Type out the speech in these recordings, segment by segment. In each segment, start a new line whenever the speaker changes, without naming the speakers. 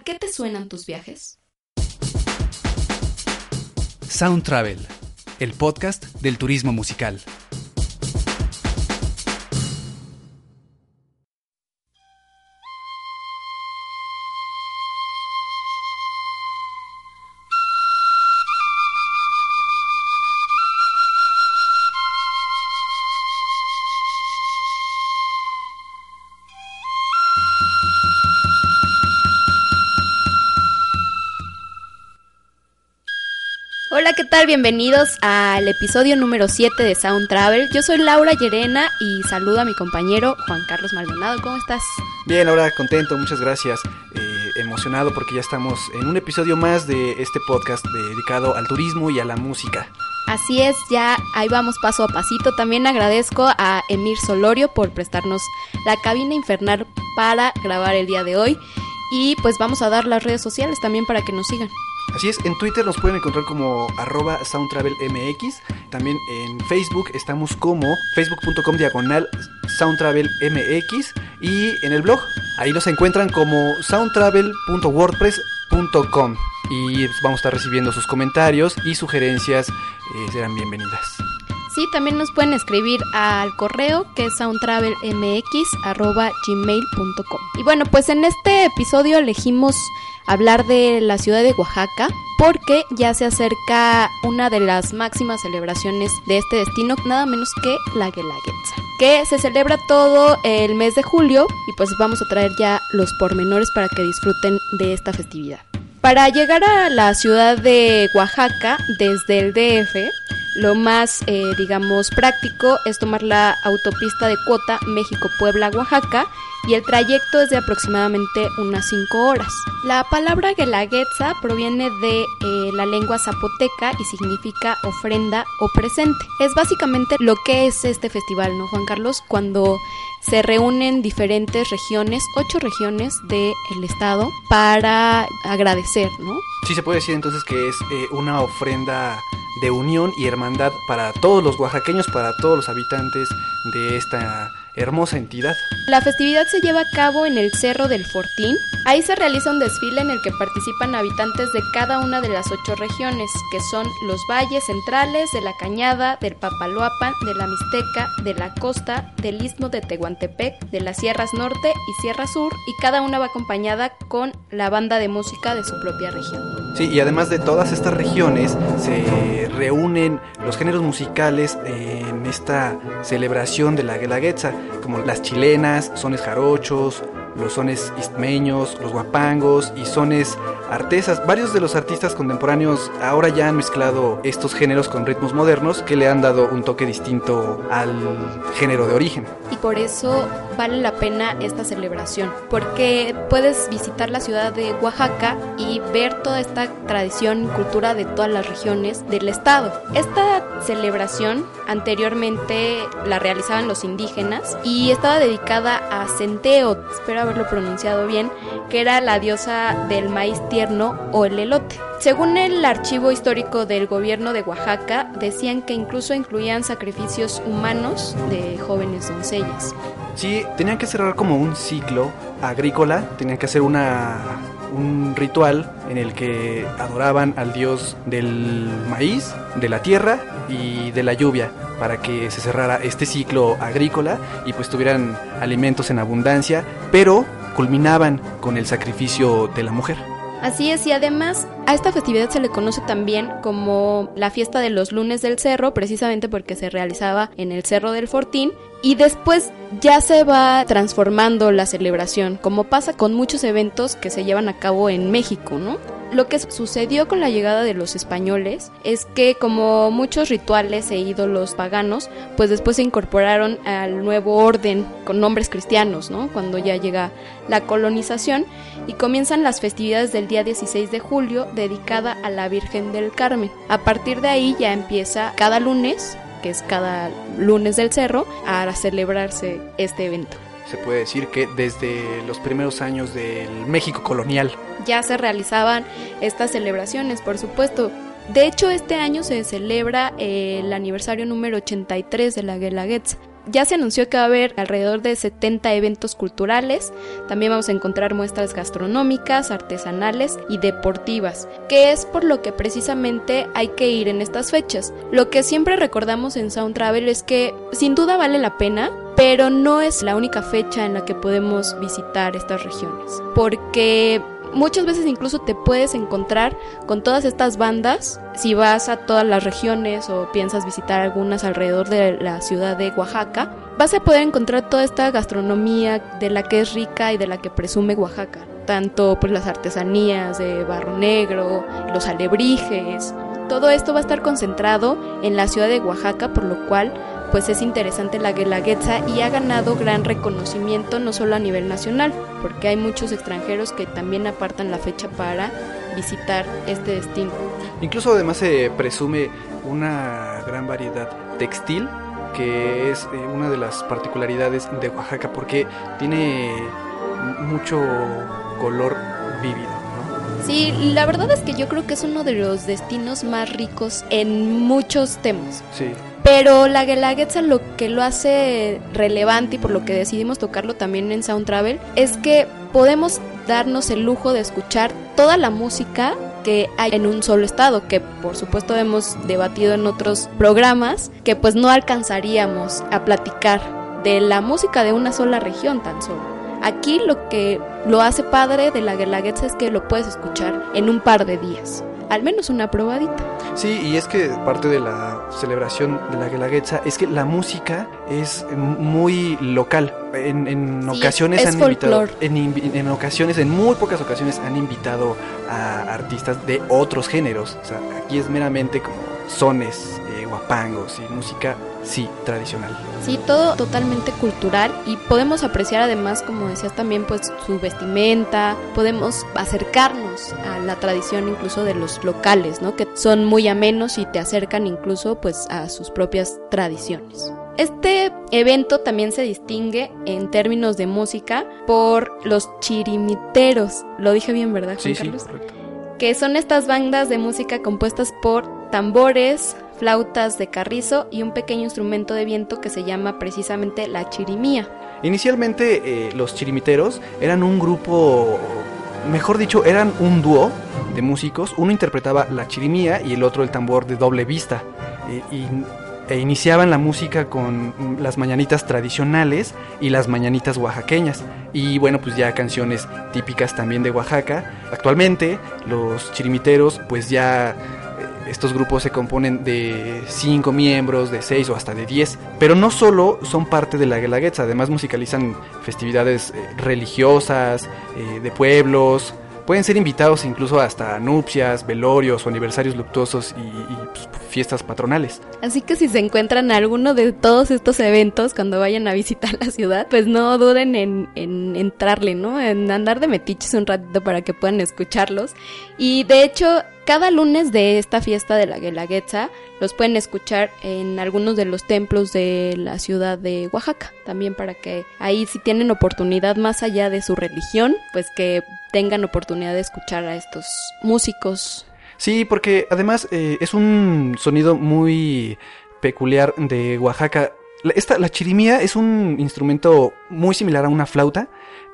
¿A qué te suenan tus viajes?
Sound Travel, el podcast del turismo musical.
Tal? Bienvenidos al episodio número 7 de Sound Travel. Yo soy Laura Llerena y saludo a mi compañero Juan Carlos Maldonado. ¿Cómo estás?
Bien, Laura, contento, muchas gracias. Eh, emocionado porque ya estamos en un episodio más de este podcast dedicado al turismo y a la música.
Así es, ya ahí vamos paso a pasito. También agradezco a Emir Solorio por prestarnos la cabina infernal para grabar el día de hoy. Y pues vamos a dar las redes sociales también para que nos sigan.
Así es, en Twitter nos pueden encontrar como arroba soundtravelmx. También en Facebook estamos como facebook.com diagonal soundtravelmx. Y en el blog, ahí nos encuentran como soundtravel.wordpress.com. Y vamos a estar recibiendo sus comentarios y sugerencias, eh, serán bienvenidas.
Sí, también nos pueden escribir al correo que es soundtravelmx.gmail.com. Y bueno, pues en este episodio elegimos hablar de la ciudad de Oaxaca porque ya se acerca una de las máximas celebraciones de este destino, nada menos que la Guelaguetza, que se celebra todo el mes de julio y pues vamos a traer ya los pormenores para que disfruten de esta festividad. Para llegar a la ciudad de Oaxaca desde el DF, lo más, eh, digamos, práctico es tomar la autopista de cuota México-Puebla-Oaxaca y el trayecto es de aproximadamente unas 5 horas. La palabra guelaguetza proviene de eh, la lengua zapoteca y significa ofrenda o presente. Es básicamente lo que es este festival, ¿no, Juan Carlos? Cuando se reúnen diferentes regiones, ocho regiones del estado, para agradecer, ¿no?
Sí, se puede decir entonces que es eh, una ofrenda de unión y hermandad para todos los oaxaqueños, para todos los habitantes de esta hermosa entidad.
La festividad se lleva a cabo en el Cerro del Fortín. Ahí se realiza un desfile en el que participan habitantes de cada una de las ocho regiones, que son los valles centrales, de la Cañada, del Papaloapan, de la Mixteca, de la Costa, del Istmo de Tehuantepec, de las Sierras Norte y Sierra Sur, y cada una va acompañada con la banda de música de su propia región.
Sí, y además de todas estas regiones se reúnen los géneros musicales en esta celebración de la Guelaguetza, como las chilenas, sones jarochos, los sones istmeños, los guapangos y sones artesas. Varios de los artistas contemporáneos ahora ya han mezclado estos géneros con ritmos modernos que le han dado un toque distinto al género de origen.
Y por eso vale la pena esta celebración, porque puedes visitar la ciudad de Oaxaca y ver toda esta tradición y cultura de todas las regiones del estado. Esta celebración anteriormente la realizaban los indígenas y estaba dedicada a Centeo, espero haberlo pronunciado bien, que era la diosa del maíz tierno o el elote. Según el archivo histórico del gobierno de Oaxaca, decían que incluso incluían sacrificios humanos de jóvenes doncellas.
Sí, tenían que cerrar como un ciclo agrícola, tenían que hacer una, un ritual en el que adoraban al dios del maíz, de la tierra y de la lluvia para que se cerrara este ciclo agrícola y pues tuvieran alimentos en abundancia, pero culminaban con el sacrificio de la mujer.
Así es, y además a esta festividad se le conoce también como la fiesta de los lunes del cerro, precisamente porque se realizaba en el Cerro del Fortín, y después ya se va transformando la celebración, como pasa con muchos eventos que se llevan a cabo en México, ¿no? Lo que sucedió con la llegada de los españoles es que como muchos rituales e ídolos paganos, pues después se incorporaron al nuevo orden con nombres cristianos, ¿no? Cuando ya llega la colonización y comienzan las festividades del día 16 de julio dedicada a la Virgen del Carmen. A partir de ahí ya empieza cada lunes que es cada lunes del cerro, a celebrarse este evento.
Se puede decir que desde los primeros años del México colonial.
Ya se realizaban estas celebraciones, por supuesto. De hecho, este año se celebra el aniversario número 83 de la Guelaguetza. Ya se anunció que va a haber alrededor de 70 eventos culturales, también vamos a encontrar muestras gastronómicas, artesanales y deportivas, que es por lo que precisamente hay que ir en estas fechas. Lo que siempre recordamos en Sound Travel es que sin duda vale la pena, pero no es la única fecha en la que podemos visitar estas regiones, porque muchas veces incluso te puedes encontrar con todas estas bandas si vas a todas las regiones o piensas visitar algunas alrededor de la ciudad de Oaxaca. Vas a poder encontrar toda esta gastronomía de la que es rica y de la que presume Oaxaca. Tanto pues las artesanías de barro negro, los alebrijes, todo esto va a estar concentrado en la ciudad de Oaxaca, por lo cual pues es interesante la Guelaguetza y ha ganado gran reconocimiento no solo a nivel nacional, porque hay muchos extranjeros que también apartan la fecha para visitar este destino.
Incluso además se presume una gran variedad textil que es eh, una de las particularidades de Oaxaca porque tiene mucho color vívido. ¿no?
Sí, la verdad es que yo creo que es uno de los destinos más ricos en muchos temas.
Sí.
Pero la Guelaguetza lo que lo hace relevante y por lo que decidimos tocarlo también en Sound Travel es que podemos darnos el lujo de escuchar toda la música que hay en un solo estado, que por supuesto hemos debatido en otros programas, que pues no alcanzaríamos a platicar de la música de una sola región tan solo. Aquí lo que lo hace padre de la Guelaguetza es que lo puedes escuchar en un par de días, al menos una probadita.
Sí, y es que parte de la celebración de la Guelaguetza es que la música es muy local. En, en ocasiones
es
han invitado, en, en ocasiones, en muy pocas ocasiones han invitado a artistas de otros géneros. O sea, aquí es meramente como sones, eh, guapangos y música, sí, tradicional.
Sí, todo totalmente cultural y podemos apreciar además, como decías también, pues su vestimenta, podemos acercarnos a la tradición incluso de los locales, ¿no? Que son muy amenos y te acercan incluso pues a sus propias tradiciones. Este evento también se distingue en términos de música por los chirimiteros. Lo dije bien, ¿verdad, Juan
Sí, sí,
Carlos?
correcto.
que son estas bandas de música compuestas por tambores, flautas de carrizo y un pequeño instrumento de viento que se llama precisamente la chirimía.
Inicialmente eh, los chirimiteros eran un grupo, mejor dicho, eran un dúo de músicos. Uno interpretaba la chirimía y el otro el tambor de doble vista. Eh, e iniciaban la música con las mañanitas tradicionales y las mañanitas oaxaqueñas. Y bueno, pues ya canciones típicas también de Oaxaca. Actualmente los chirimiteros pues ya... Estos grupos se componen de 5 miembros, de 6 o hasta de 10. Pero no solo son parte de la Guelaguetza, además musicalizan festividades eh, religiosas, eh, de pueblos. Pueden ser invitados incluso hasta nupcias, velorios o aniversarios luctuosos y, pues, fiestas patronales.
Así que si se encuentran alguno de todos estos eventos cuando vayan a visitar la ciudad, pues no duden en, en entrarle, ¿no? En andar de metiches un ratito para que puedan escucharlos. Y de hecho, cada lunes de esta fiesta de la Guelaguetza los pueden escuchar en algunos de los templos de la ciudad de Oaxaca. También para que ahí si tienen oportunidad más allá de su religión, pues que tengan oportunidad de escuchar a estos músicos
Sí, porque además eh, es un sonido muy peculiar de Oaxaca. Esta, la chirimía es un instrumento muy similar a una flauta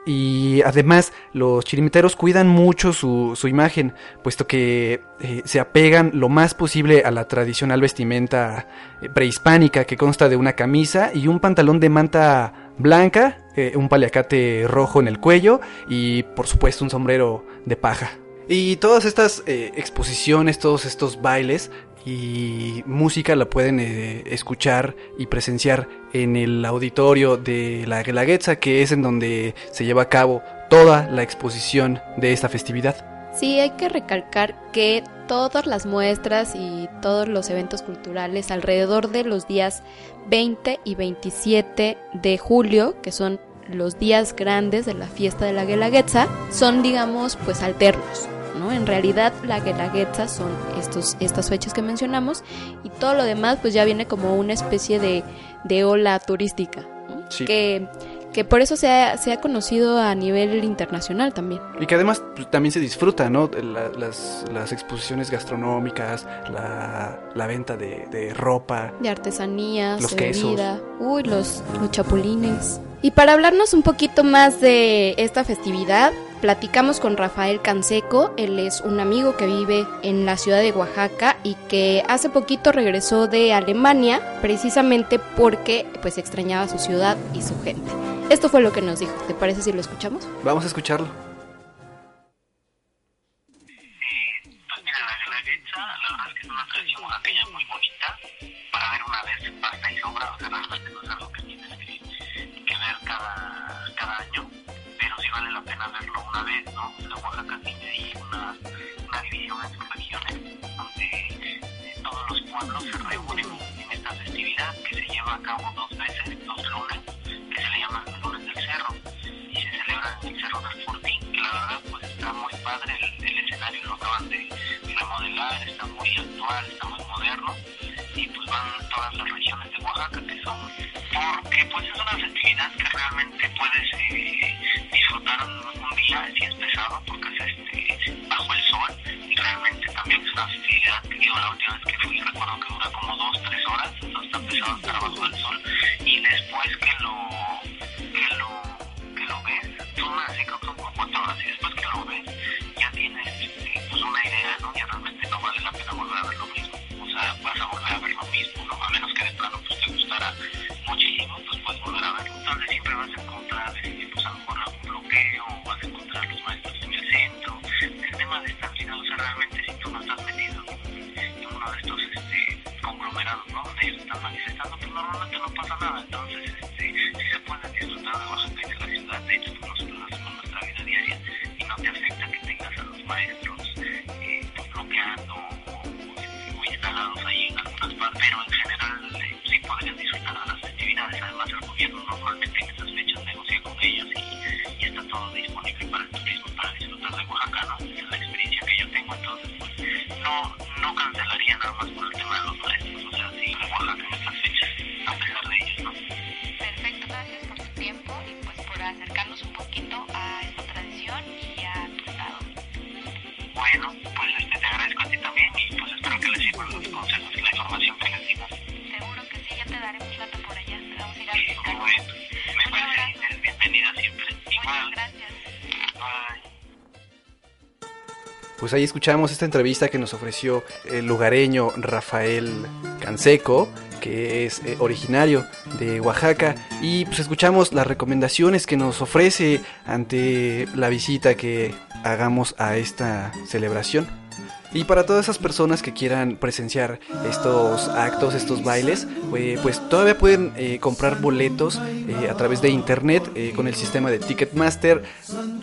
y además los chirimiteros cuidan mucho su, su imagen, puesto que eh, se apegan lo más posible a la tradicional vestimenta eh, prehispánica que consta de una camisa y un pantalón de manta blanca, eh, un paliacate rojo en el cuello y por supuesto un sombrero de paja. Y todas estas exposiciones, todos estos bailes y música la pueden eh, escuchar y presenciar en el auditorio de la Guelaguetza, que es en donde se lleva a cabo toda la exposición de esta festividad.
Sí, hay que recalcar que todas las muestras y todos los eventos culturales alrededor de los días 20 y 27 de julio, que son los días grandes de la fiesta de la Guelaguetza, son digamos pues alternos. ¿No? En realidad la Guelaguetza son estos, estas fechas que mencionamos y todo lo demás pues ya viene como una especie de, de ola turística ¿no?
Sí.
que, que por eso se ha, se ha conocido a nivel internacional también.
Y que además pues, también se disfruta, ¿no? La- las, las exposiciones gastronómicas, la, la venta de, de ropa.
de artesanías,
Los
de
quesos.
bebida, uy, los, los chapulines. Y para hablarnos un poquito más de esta festividad, platicamos con Rafael Canseco, él es un amigo que vive en la ciudad de Oaxaca y que hace poquito regresó de Alemania precisamente porque pues extrañaba su ciudad y su gente. Esto fue lo que nos dijo, ¿te parece si lo escuchamos?
Vamos a escucharlo.
Una vez, ¿no? O sea, Oaxaca tiene ahí una, una división en sus regiones, donde eh, todos los pueblos se reúnen en esta festividad que se lleva a cabo dos veces, dos lunes, que se le llaman lunes del cerro, y se celebra en el Cerro del Fortín, que la verdad pues está muy padre, el, el escenario lo acaban de remodelar, está muy actual, está muy moderno, y pues van todas las regiones de Oaxaca que son, porque pues es una festividad que realmente puedes eh, digo, la última vez que fui recuerdo que dura como dos, tres horas, entonces está pesado estar bajo el sol, y después que no pasa nada. Entonces, este, sí se puede disfrutar de y de la ciudad. De hecho, nosotros hacemos nuestra vida diaria y no te afecta que tengas a los maestros eh, pues, bloqueando o, o, o instalados ahí en algunas partes. Pero en
Pues ahí escuchamos esta entrevista que nos ofreció el lugareño Rafael Canseco, que es eh, originario de Oaxaca, y pues escuchamos las recomendaciones que nos ofrece ante la visita que hagamos a esta celebración. Y para todas esas personas que quieran presenciar estos actos, estos bailes, eh, pues todavía pueden eh, comprar boletos eh, a través de internet con el sistema de Ticketmaster.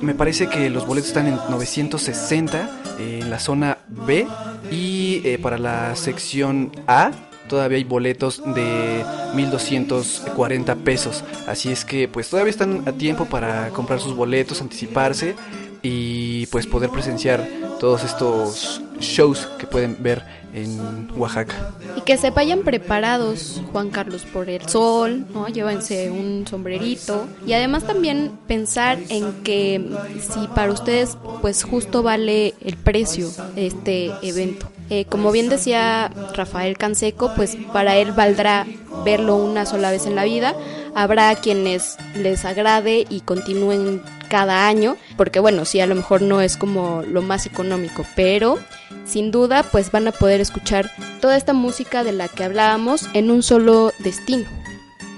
Me parece que los boletos están en 960 eh, en la zona B y para la sección A todavía hay boletos de 1240 pesos. Así es que pues todavía están a tiempo para comprar sus boletos, anticiparse y pues poder presenciar todos estos shows que pueden ver en Oaxaca.
Y que se vayan preparados, Juan Carlos, por el sol, ¿no? Llévense un sombrerito. Y además también pensar en que si para ustedes, pues justo vale el precio este evento. Eh, como bien decía Rafael Canseco, pues para él valdrá verlo una sola vez en la vida. Habrá quienes les agrade y continúen cada año, porque bueno, sí, a lo mejor no es como lo más económico, pero sin duda pues van a poder escuchar toda esta música de la que hablábamos en un solo destino.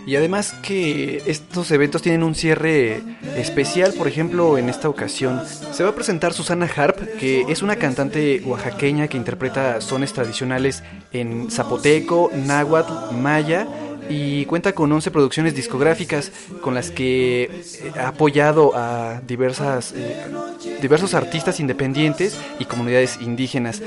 Y además que estos eventos tienen un cierre especial, por ejemplo, en esta ocasión se va a presentar Susana Harp, que es una cantante oaxaqueña que interpreta sones tradicionales en zapoteco, náhuatl, maya y cuenta con 11 producciones discográficas con las que ha apoyado a diversas, eh, diversos artistas independientes y comunidades indígenas.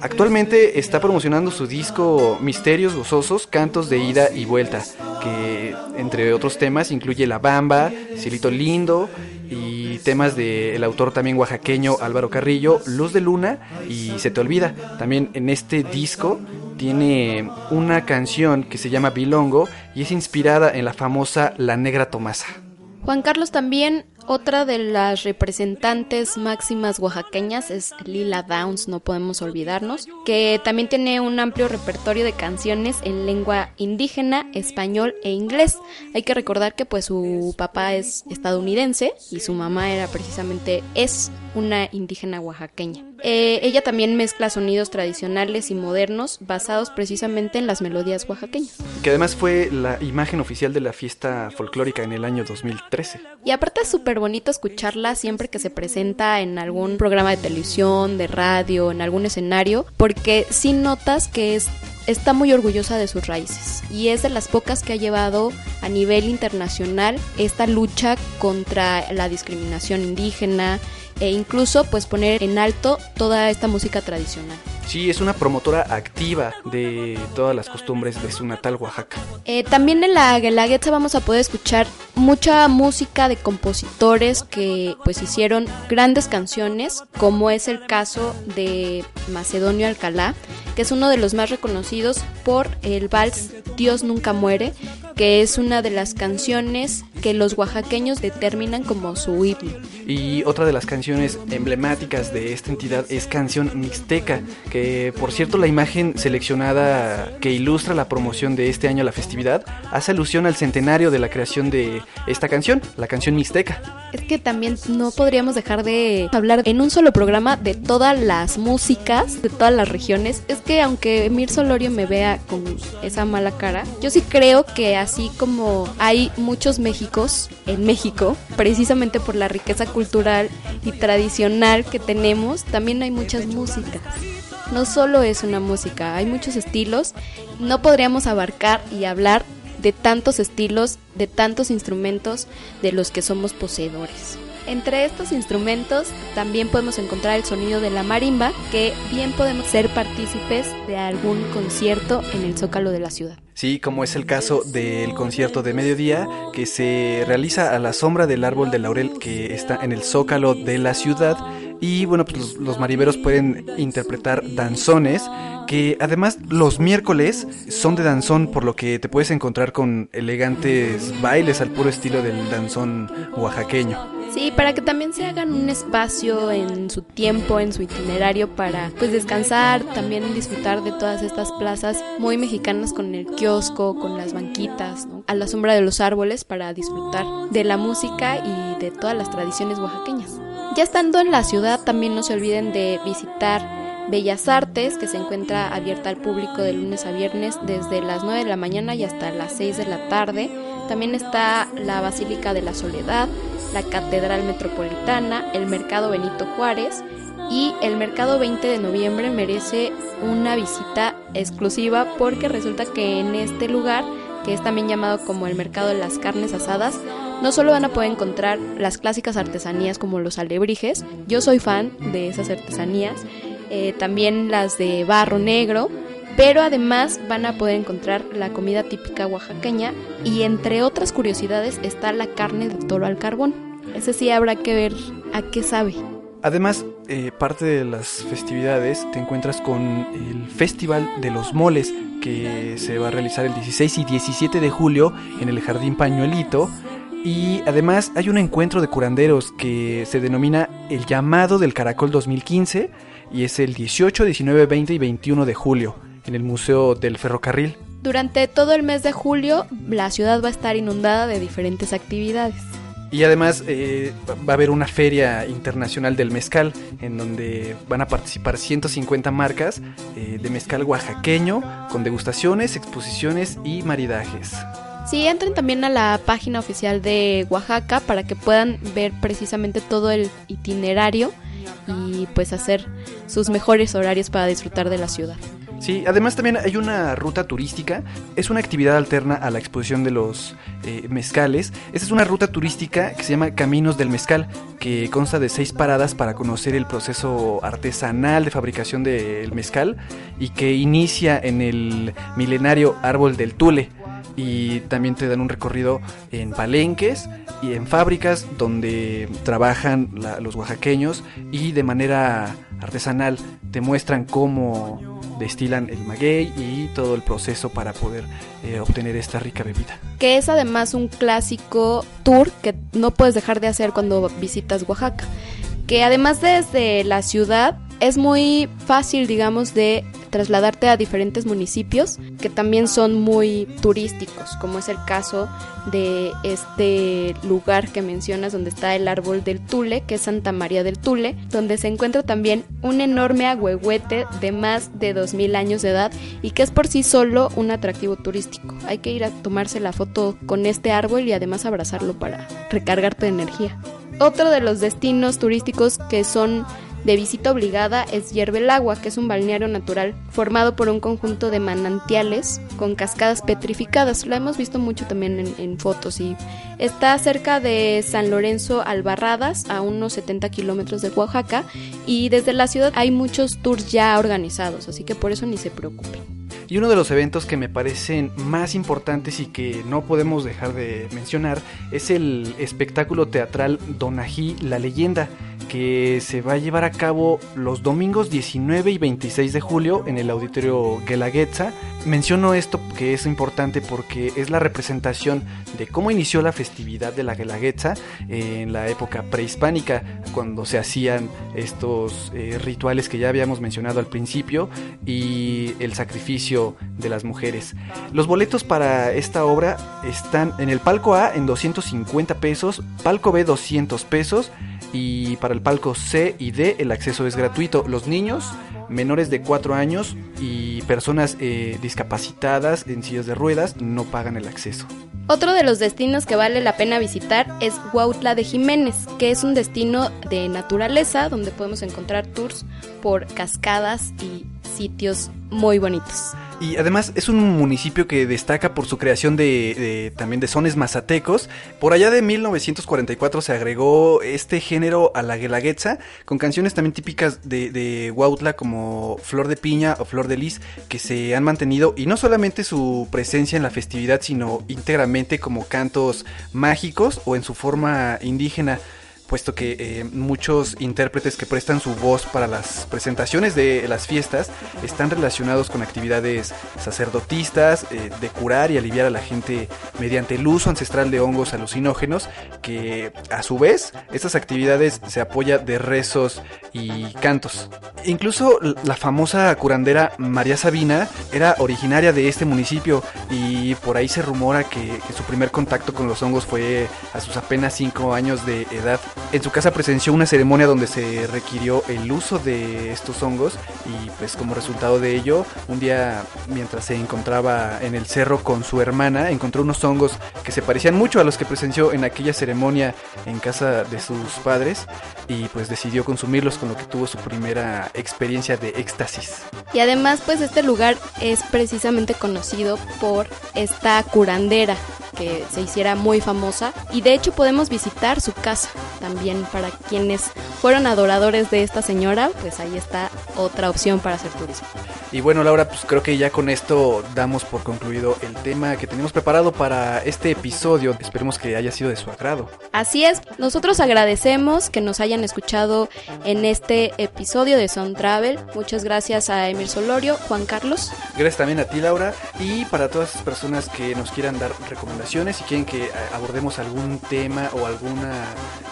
Actualmente está promocionando su disco Misterios Gozosos, Cantos de Ida y Vuelta, que entre otros temas incluye La Bamba, Cielito Lindo y temas del autor también oaxaqueño Álvaro Carrillo, Luz de Luna y Se Te Olvida. También en este disco tiene una canción que se llama Bilongo y es inspirada en la famosa La Negra Tomasa.
Juan Carlos también, otra de las representantes máximas oaxaqueñas es Lila Downs, no podemos olvidarnos, que también tiene un amplio repertorio de canciones en lengua indígena, español e inglés. Hay que recordar que pues su papá es estadounidense y su mamá era precisamente es una indígena oaxaqueña. Eh, ella también mezcla sonidos tradicionales y modernos basados precisamente en las melodías oaxaqueñas.
Que además fue la imagen oficial de la fiesta folclórica en el año 2013.
Y aparte es súper bonito escucharla siempre que se presenta en algún programa de televisión, de radio, en algún escenario, porque sí notas que es está muy orgullosa de sus raíces y es de las pocas que ha llevado a nivel internacional esta lucha contra la discriminación indígena e incluso pues poner en alto toda esta música tradicional.
Sí, es una promotora activa de todas las costumbres de su natal Oaxaca.
Eh, también en la Guelaguetza vamos a poder escuchar mucha música de compositores que pues hicieron grandes canciones, como es el caso de Macedonio Alcalá, que es uno de los más reconocidos por el vals Dios nunca muere, que es una de las canciones que los oaxaqueños determinan como su himno.
Y otra de las canciones emblemáticas de esta entidad es Canción Mixteca, que por cierto la imagen seleccionada que ilustra la promoción de este año a la festividad hace alusión al centenario de la creación de esta canción, la canción Mixteca.
Es que también no podríamos dejar de hablar en un solo programa de todas las músicas, de todas las regiones. Es que aunque Mir Solorio me vea con esa mala cara, yo sí creo que así como hay muchos Méxicos en México, precisamente por la riqueza cultural y tradicional que tenemos, también hay muchas músicas. No solo es una música, hay muchos estilos. No podríamos abarcar y hablar de tantos estilos, de tantos instrumentos de los que somos poseedores. Entre estos instrumentos también podemos encontrar el sonido de la marimba, que bien podemos ser partícipes de algún concierto en el zócalo de la ciudad.
Sí, como es el caso del concierto de mediodía que se realiza a la sombra del árbol de laurel que está en el zócalo de la ciudad y bueno, pues los, los mariberos pueden interpretar danzones que además los miércoles son de danzón, por lo que te puedes encontrar con elegantes bailes al puro estilo del danzón oaxaqueño.
Sí, para que también se hagan un espacio en su tiempo, en su itinerario para pues descansar, también disfrutar de todas estas plazas muy mexicanas con el kiosco, con las banquitas, ¿no? a la sombra de los árboles para disfrutar de la música y de todas las tradiciones oaxaqueñas. Ya estando en la ciudad, también no se olviden de visitar Bellas Artes, que se encuentra abierta al público de lunes a viernes desde las 9 de la mañana y hasta las 6 de la tarde. También está la Basílica de la Soledad, la Catedral Metropolitana, el Mercado Benito Juárez y el Mercado 20 de noviembre merece una visita exclusiva porque resulta que en este lugar, que es también llamado como el Mercado de las Carnes Asadas, no solo van a poder encontrar las clásicas artesanías como los alebrijes, yo soy fan de esas artesanías, eh, también las de barro negro, pero además van a poder encontrar la comida típica oaxaqueña y entre otras curiosidades está la carne de toro al carbón. Ese sí habrá que ver a qué sabe.
Además, eh, parte de las festividades te encuentras con el Festival de los Moles que se va a realizar el 16 y 17 de julio en el Jardín Pañuelito. Y además hay un encuentro de curanderos que se denomina el llamado del Caracol 2015 y es el 18, 19, 20 y 21 de julio en el Museo del Ferrocarril.
Durante todo el mes de julio, la ciudad va a estar inundada de diferentes actividades.
Y además eh, va a haber una feria internacional del mezcal en donde van a participar 150 marcas eh, de mezcal oaxaqueño con degustaciones, exposiciones y maridajes.
Sí, entren también a la página oficial de Oaxaca para que puedan ver precisamente todo el itinerario y pues hacer sus mejores horarios para disfrutar de la ciudad.
Sí, además también hay una ruta turística, es una actividad alterna a la exposición de los eh, mezcales. Esta es una ruta turística que se llama Caminos del Mezcal, que consta de seis paradas para conocer el proceso artesanal de fabricación del mezcal y que inicia en el milenario árbol del Tule. Y también te dan un recorrido en palenques y en fábricas donde trabajan los oaxaqueños y de manera artesanal te muestran cómo destilan el maguey y todo el proceso para poder eh, obtener esta rica bebida.
que es además un clásico tour que no puedes dejar de hacer cuando visitas Oaxaca. Que además desde la ciudad es muy fácil, digamos, de trasladarte a diferentes municipios que también son muy turísticos, como es el caso de este lugar que mencionas donde está el árbol del Tule, que es Santa María del Tule, donde se encuentra también un enorme agüehuete de más de 2000 años de edad y que es por sí solo un atractivo turístico. Hay que ir a tomarse la foto con este árbol y además abrazarlo para recargarte de energía. Otro de los destinos turísticos que son de visita obligada es Hierve el Agua, que es un balneario natural formado por un conjunto de manantiales con cascadas petrificadas. La hemos visto mucho también en, fotos y está cerca de San Lorenzo Albarradas, a unos 70 kilómetros de Oaxaca, y desde la ciudad hay muchos tours ya organizados, así que por eso ni se preocupen.
Y uno de los eventos que me parecen más importantes y que no podemos dejar de mencionar es el espectáculo teatral Donají La Leyenda, que se va a llevar a cabo los domingos 19 y 26 de julio en el auditorio Guelaguetza. Menciono esto que es importante porque es la representación de cómo inició la festividad de la Guelaguetza en la época prehispánica, cuando se hacían estos eh, rituales que ya habíamos mencionado al principio y el sacrificio de las mujeres. Los boletos para esta obra están en el palco A en 250 pesos, palco B 200 pesos y para el palco C y D el acceso es gratuito. Los niños menores de 4 años y personas eh, discapacitadas en sillas de ruedas no pagan el acceso.
Otro de los destinos que vale la pena visitar es Huautla de Jiménez, que es un destino de naturaleza donde podemos encontrar tours por cascadas y sitios muy bonitos.
Y además es un municipio que destaca por su creación de, también de sones mazatecos. Por allá de 1944 se agregó este género a la guelaguetza con canciones también típicas de, de Huautla como Flor de Piña o Flor de Lis que se han mantenido y no solamente su presencia en la festividad sino íntegramente como cantos mágicos o en su forma indígena puesto que eh, muchos intérpretes que prestan su voz para las presentaciones de las fiestas están relacionados con actividades sacerdotistas, eh, de curar y aliviar a la gente mediante el uso ancestral de hongos alucinógenos, que a su vez estas actividades se apoya de rezos y cantos. Incluso la famosa curandera María Sabina era originaria de este municipio y por ahí se rumora que, que su primer contacto con los hongos fue a sus apenas 5 años de edad. En su casa presenció una ceremonia donde se requirió el uso de estos hongos y pues como resultado de ello, un día mientras se encontraba en el cerro con su hermana, encontró unos hongos que se parecían mucho a los que presenció en aquella ceremonia en casa de sus padres y pues decidió consumirlos con lo que tuvo su primera experiencia de éxtasis.
Y además, pues este lugar es precisamente conocido por esta curandera que se hiciera muy famosa y de hecho podemos visitar su casa también para quienes fueron adoradores de esta señora, pues ahí está otra opción para hacer turismo.
Y bueno, Laura, pues creo que ya con esto damos por concluido el tema que tenemos preparado para este episodio. Esperemos que haya sido de su agrado.
Así es, nosotros agradecemos que nos hayan escuchado en este episodio de Sound Travel. Muchas gracias a Emir Solorio, Juan Carlos.
Gracias también a ti, Laura. Y para todas las personas que nos quieran dar recomendaciones y quieren que abordemos algún tema o alguna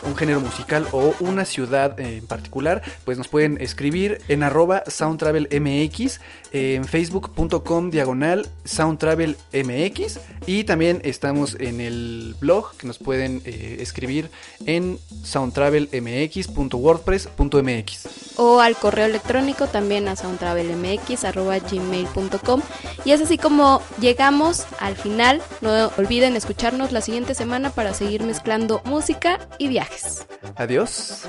un género musical o una ciudad en particular, pues nos pueden escribir en arroba soundtravelmx, en facebook.com diagonal soundtravelmx y también estamos en el blog que nos pueden eh, escribir en soundtravelmx.wordpress.mx.
o al correo electrónico también a soundtravelmx.gmail.com y es así como llegamos al final. No olviden escucharnos la siguiente semana para seguir mezclando música y viajes.
Adiós.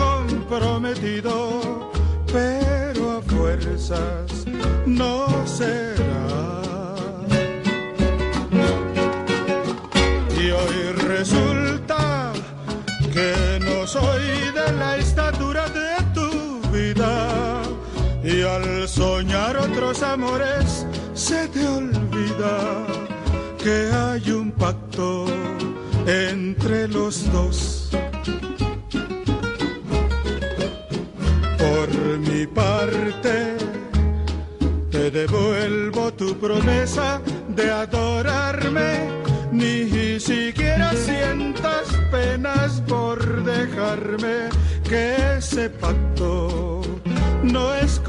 comprometido, pero a fuerzas no será. Y hoy resulta que no soy de la estatura de tu vida. Y al soñar otros amores se te olvida que hay un pacto entre los dos. Mi parte, te devuelvo tu promesa de adorarme, ni siquiera sientas penas por dejarme, que ese pacto no es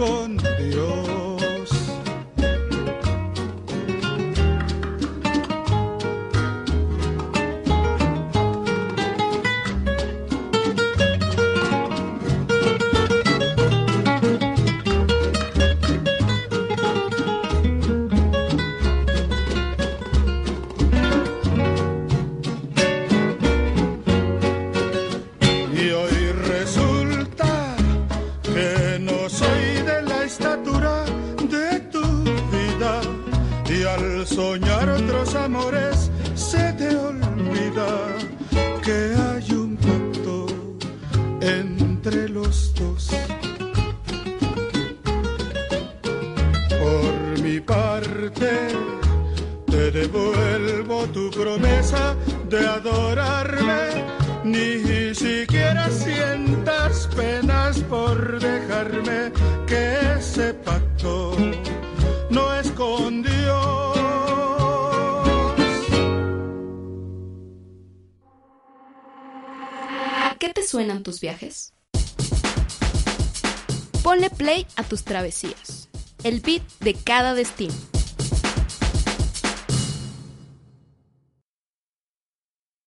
soñar otros amores se te olvida que hay un pacto entre los dos. Por mi parte, te devuelvo tu promesa de adorarme, ni siquiera sientas penas por dejarme, que ese pacto no es con
suenan tus viajes? Ponle play a tus travesías. El beat de cada destino.